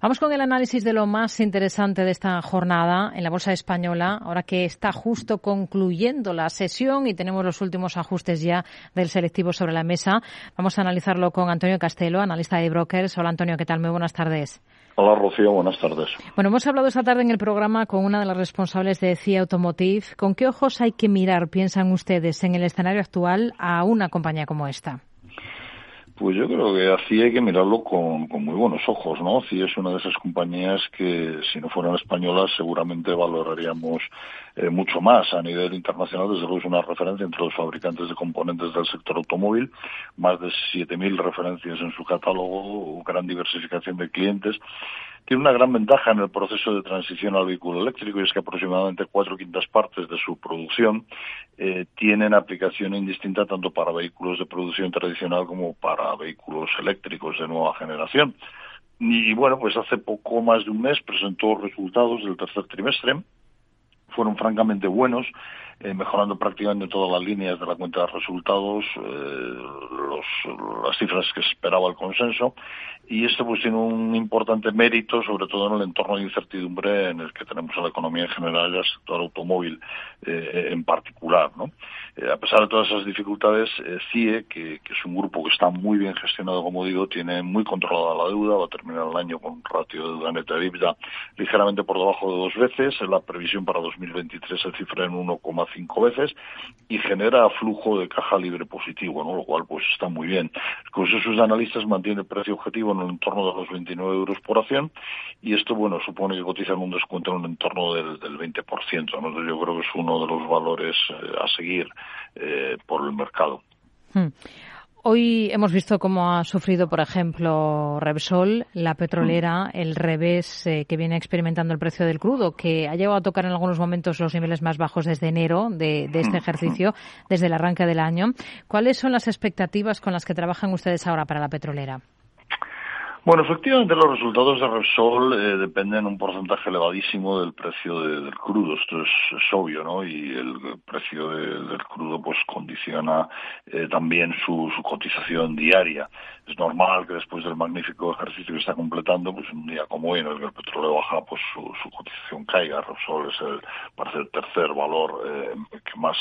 Vamos con el análisis de lo más interesante de esta jornada en la Bolsa Española, ahora que está justo concluyendo la sesión y tenemos los últimos ajustes ya del selectivo sobre la mesa. Vamos a analizarlo con Antonio Castelo, analista de brokers. Hola Antonio, ¿qué tal? Muy buenas tardes. Hola Rocío, buenas tardes. Bueno, hemos hablado esta tarde en el programa con una de las responsables de CIA Automotive. ¿Con qué ojos hay que mirar, piensan ustedes, en el escenario actual a una compañía como esta? Pues yo creo que así hay que mirarlo con, muy buenos ojos, ¿no? CIE es una de esas compañías que, si no fueran españolas, seguramente valoraríamos eh, mucho más a nivel internacional. Desde luego es una referencia entre los fabricantes de componentes del sector automóvil, más de 7.000 referencias en su catálogo, gran diversificación de clientes tiene una gran ventaja en el proceso de transición al vehículo eléctrico y es que aproximadamente cuatro quintas partes de su producción eh, tienen aplicación indistinta tanto para vehículos de producción tradicional como para vehículos eléctricos de nueva generación. Y bueno, pues hace poco más de un mes presentó resultados del tercer trimestre. Fueron francamente buenos eh, mejorando prácticamente todas las líneas de la cuenta de resultados, eh, las cifras que esperaba el consenso, y esto pues tiene un importante mérito, sobre todo en el entorno de incertidumbre en el que tenemos a la economía en general y al sector automóvil eh, en particular, ¿no? a pesar de todas esas dificultades, CIE, que, es un grupo que está muy bien gestionado, como digo, tiene muy controlada la deuda, va a terminar el año con un ratio de deuda neta de EBITDA ligeramente por debajo de dos veces, la previsión para 2023 se cifra en 1,5 cinco veces y genera flujo de caja libre positivo, ¿no? lo cual pues está muy bien. El consenso analistas mantiene el precio objetivo en el entorno de los 29 euros por acción y esto bueno supone que cotizan un descuento en el entorno del, del 20%. ¿no? Yo creo que es uno de los valores eh, a seguir eh, por el mercado. Hmm. Hoy hemos visto cómo ha sufrido, por ejemplo, Repsol, la petrolera, el revés eh, que viene experimentando el precio del crudo, que ha llegado a tocar en algunos momentos los niveles más bajos desde enero de, de este ejercicio, desde el arranque del año. ¿Cuáles son las expectativas con las que trabajan ustedes ahora para la petrolera? Bueno, efectivamente los resultados de Repsol eh, dependen un porcentaje elevadísimo del precio del crudo. Esto es, obvio, ¿no? Y el, precio del crudo pues condiciona eh, también su, cotización diaria. Es normal que después del magnífico ejercicio que está completando, pues un día como hoy en el que el petróleo baja, pues su, cotización caiga. Repsol es el, parece el tercer valor eh, que más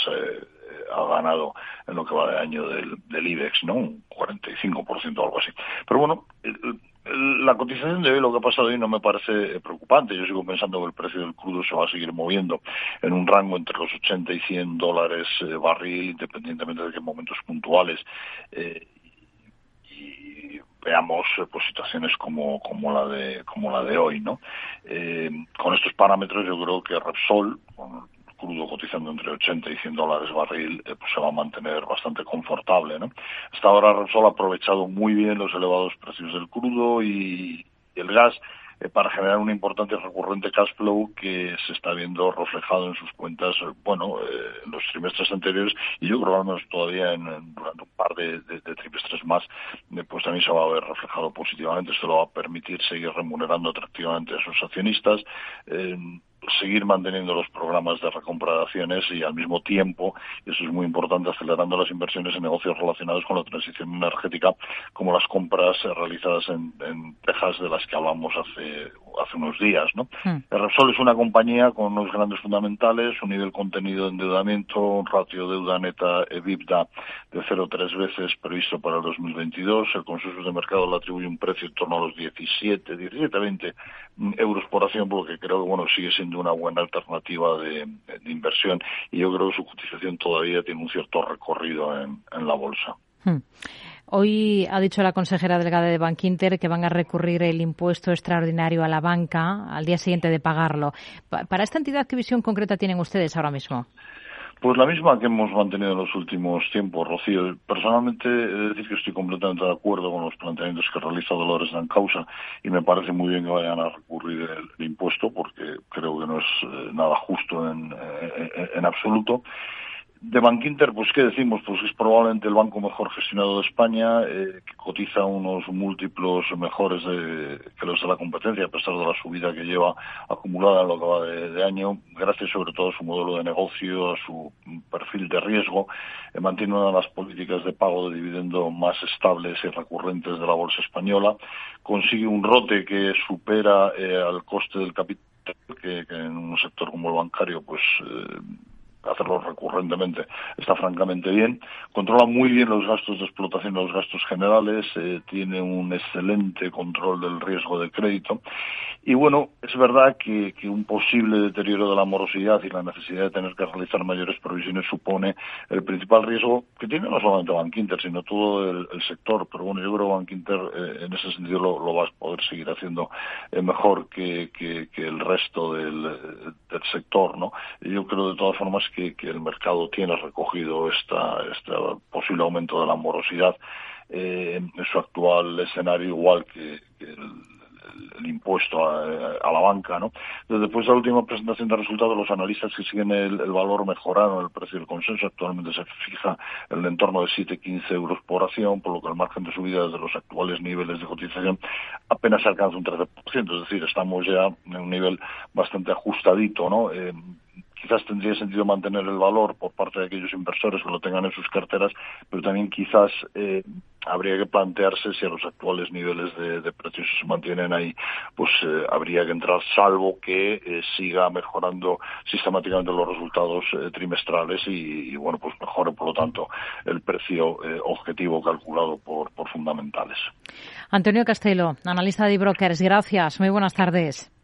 ha ganado en lo que va de año del, del IBEX, ¿no? Un 45% o algo así. Pero bueno, la cotización de hoy, lo que ha pasado hoy, no me parece preocupante. Yo sigo pensando que el precio del crudo se va a seguir moviendo en un rango entre los 80 y 100 dólares eh, barril, independientemente de qué momentos puntuales. Eh, y veamos eh, pues situaciones como, como la de como la de hoy, ¿no? con estos parámetros, yo creo que Repsol, crudo cotizando entre 80 y 100 dólares barril, eh, pues se va a mantener bastante confortable. ¿no? Hasta ahora Repsol ha aprovechado muy bien los elevados precios del crudo y, el gas eh, para generar un importante y recurrente cash flow que se está viendo reflejado en sus cuentas, eh, bueno, en los trimestres anteriores y yo creo que todavía en, durante un par de, trimestres más, pues también se va a ver reflejado positivamente. Esto lo va a permitir seguir remunerando atractivamente a sus accionistas seguir manteniendo los programas de recompra de acciones y al mismo tiempo, eso es muy importante, acelerando las inversiones en negocios relacionados con la transición energética, como las compras realizadas en, Texas de las que hablamos hace, hace unos días. ¿no? Hmm. Repsol es una compañía con unos grandes fundamentales, un nivel contenido de endeudamiento, un ratio deuda neta EBITDA de 0,3 veces previsto para el 2022. El consenso de mercado le atribuye un precio en torno a los 17, 17, 20 euros por acción, porque creo que bueno sigue siendo una buena alternativa de, inversión y yo creo que su cotización todavía tiene un cierto recorrido en, la bolsa. Hmm. Hoy ha dicho la consejera delegada de Bankinter que van a recurrir el impuesto extraordinario a la banca al día siguiente de pagarlo. Para esta entidad, ¿qué visión concreta tienen ustedes ahora mismo? Pues la misma que hemos mantenido en los últimos tiempos, Rocío. Personalmente, he de decir que estoy completamente de acuerdo con los planteamientos que realiza Dolores en causa y me parece muy bien que vayan a recurrir el, impuesto porque creo que no es eh, nada justo en, en absoluto. De Bankinter, pues qué decimos, pues es probablemente el banco mejor gestionado de España, eh, que cotiza unos múltiplos mejores de, que los de la competencia, a pesar de la subida que lleva acumulada en lo que va de, año, gracias sobre todo a su modelo de negocio, a su perfil de riesgo, eh, mantiene una de las políticas de pago de dividendo más estables y recurrentes de la bolsa española, consigue un rote que supera eh, al coste del capital que, en un sector como el bancario pues hacerlo recurrentemente está francamente bien. Controla muy bien los gastos de explotación los gastos generales, eh, tiene un excelente control del riesgo de crédito. Y bueno, es verdad que, un posible deterioro de la morosidad y la necesidad de tener que realizar mayores provisiones supone el principal riesgo que tiene no solamente Bankinter, sino todo el, sector. Pero bueno, yo creo que Bankinter eh, en ese sentido lo, va a poder seguir haciendo eh, mejor que, el resto del, del sector. ¿no? yo creo de todas formas que, el mercado tiene recogido esta, este posible aumento de la morosidad eh, en su actual escenario, igual que, el, impuesto a, la banca. ¿no? Después de la última presentación de resultados, los analistas que siguen el, valor mejoraron el precio del consenso. Actualmente se fija en el entorno de 7,15 euros por acción, por lo que el margen de subida desde los actuales niveles de cotización apenas alcanza un 13%. Es decir, estamos ya en un nivel bastante ajustadito. ¿no? Eh, quizás tendría sentido mantener el valor por parte de aquellos inversores que lo tengan en sus carteras, pero también quizás eh, habría que plantearse si a los actuales niveles de, precios se mantienen ahí, pues eh, habría que entrar, salvo que eh, siga mejorando sistemáticamente los resultados trimestrales y, bueno, pues mejore, por lo tanto, el precio objetivo calculado por, por fundamentales. Antonio Castelo, analista de brokers, gracias. Muy buenas tardes.